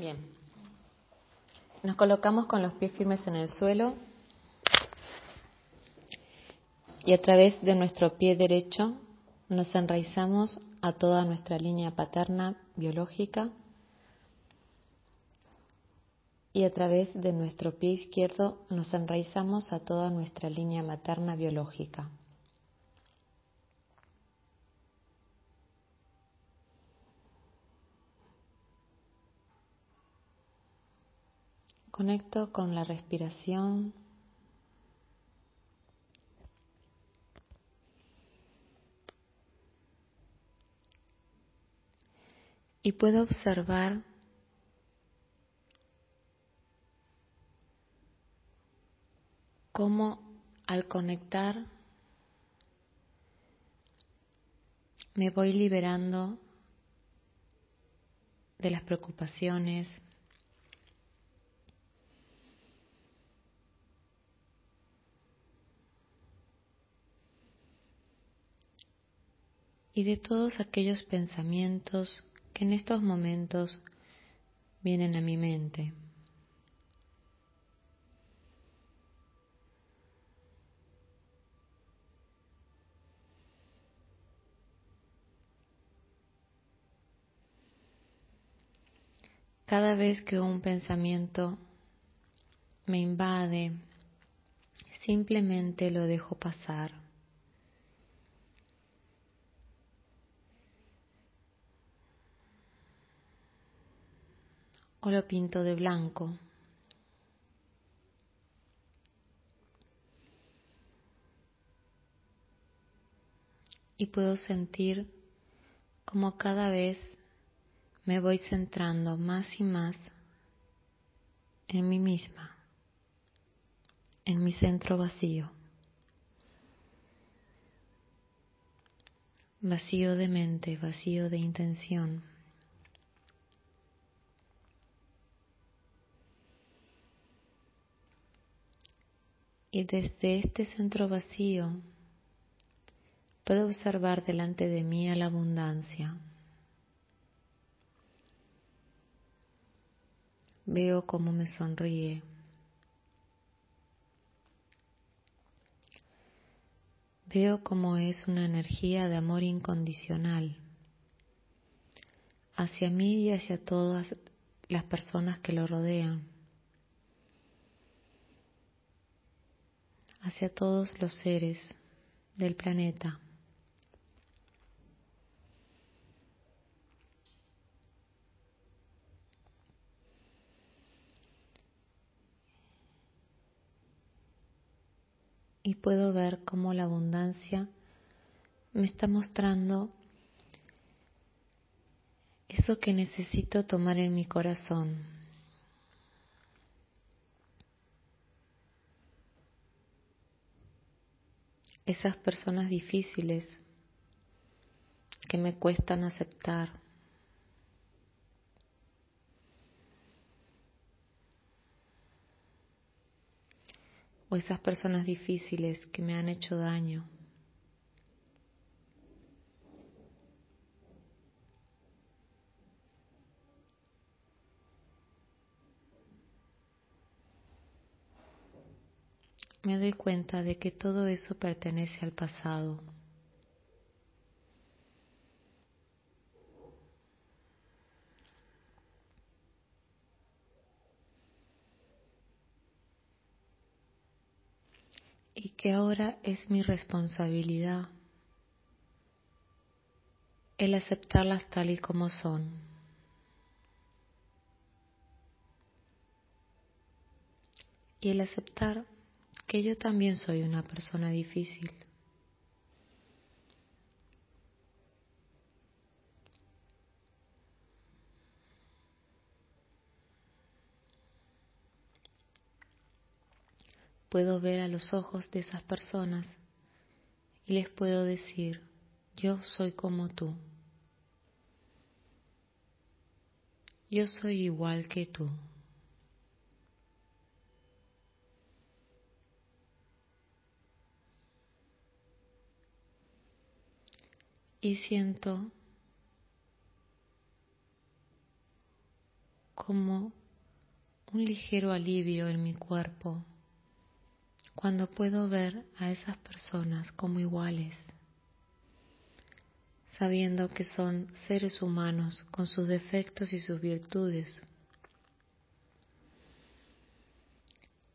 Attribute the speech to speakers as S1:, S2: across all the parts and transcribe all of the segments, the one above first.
S1: Bien. Nos colocamos con los pies firmes en el suelo y a través de nuestro pie derecho nos enraizamos a toda nuestra línea paterna biológica y a través de nuestro pie izquierdo nos enraizamos a toda nuestra línea materna biológica. Conecto con la respiración. Y puedo observar cómo al conectar me voy liberando de las preocupaciones, y de todos aquellos pensamientos que en estos momentos vienen a mi mente. Cada vez que un pensamiento me invade, simplemente lo dejo pasar. O lo pinto de blanco. Y puedo sentir como cada vez me voy centrando más y más en mí misma, en mi centro vacío. Vacío de mente, vacío de intención. Y desde este centro vacío puedo observar delante de mí a la abundancia. Veo cómo me sonríe. Veo cómo es una energía de amor incondicional hacia mí y hacia todas las personas que lo rodean. Hacia todos los seres del planeta. Y puedo ver cómo la abundancia me está mostrando eso que necesito tomar en mi corazón, esas personas difíciles que me cuestan aceptar. O esas personas difíciles que me han hecho daño. Me doy cuenta de que todo eso pertenece al pasado. Y que ahora es mi responsabilidad el aceptarlas tal y como son. Y el aceptar que yo también soy una persona difícil. Puedo ver a los ojos de esas personas y les puedo decir, yo soy como tú. Yo soy igual que tú. Y siento como un ligero alivio en mi cuerpo cuando puedo ver a esas personas como iguales, sabiendo que son seres humanos con sus defectos y sus virtudes,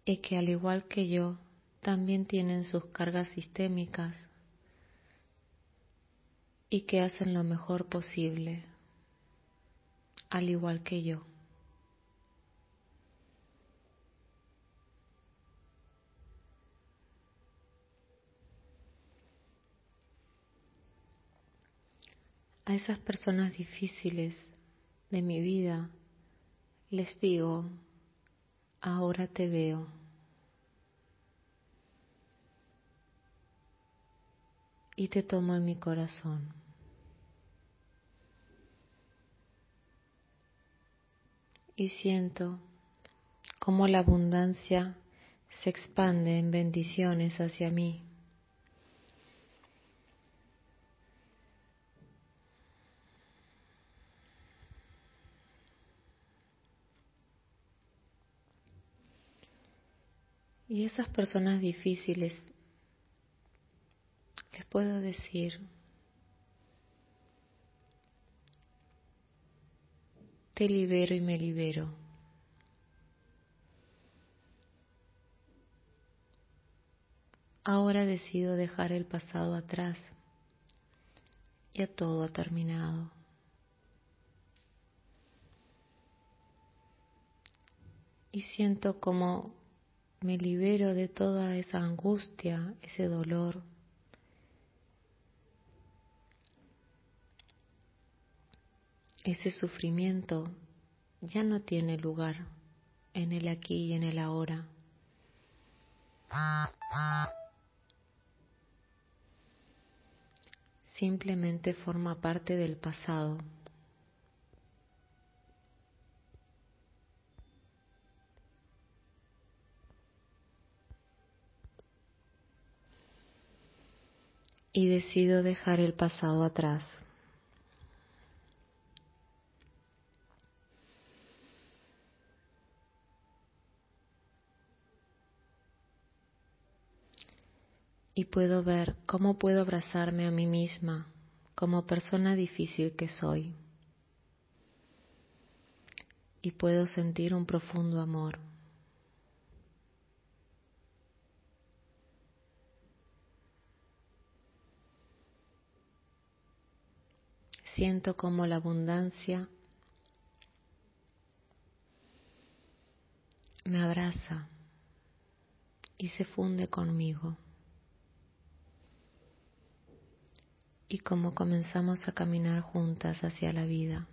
S1: y que al igual que yo también tienen sus cargas sistémicas y que hacen lo mejor posible, al igual que yo. A esas personas difíciles de mi vida les digo, ahora te veo. Y te tomo en mi corazón. Y siento cómo la abundancia se expande en bendiciones hacia mí. Y esas personas difíciles, les puedo decir, te libero y me libero. Ahora decido dejar el pasado atrás. Ya todo ha terminado. Y siento como me libero de toda esa angustia, ese dolor. Ese sufrimiento ya no tiene lugar en el aquí y en el ahora. Simplemente forma parte del pasado. y decido dejar el pasado atrás. Y puedo ver cómo puedo abrazarme a mí misma como persona difícil que soy. Y puedo sentir un profundo amor. Siento como la abundancia me abraza y se funde conmigo. Y como comenzamos a caminar juntas hacia la vida.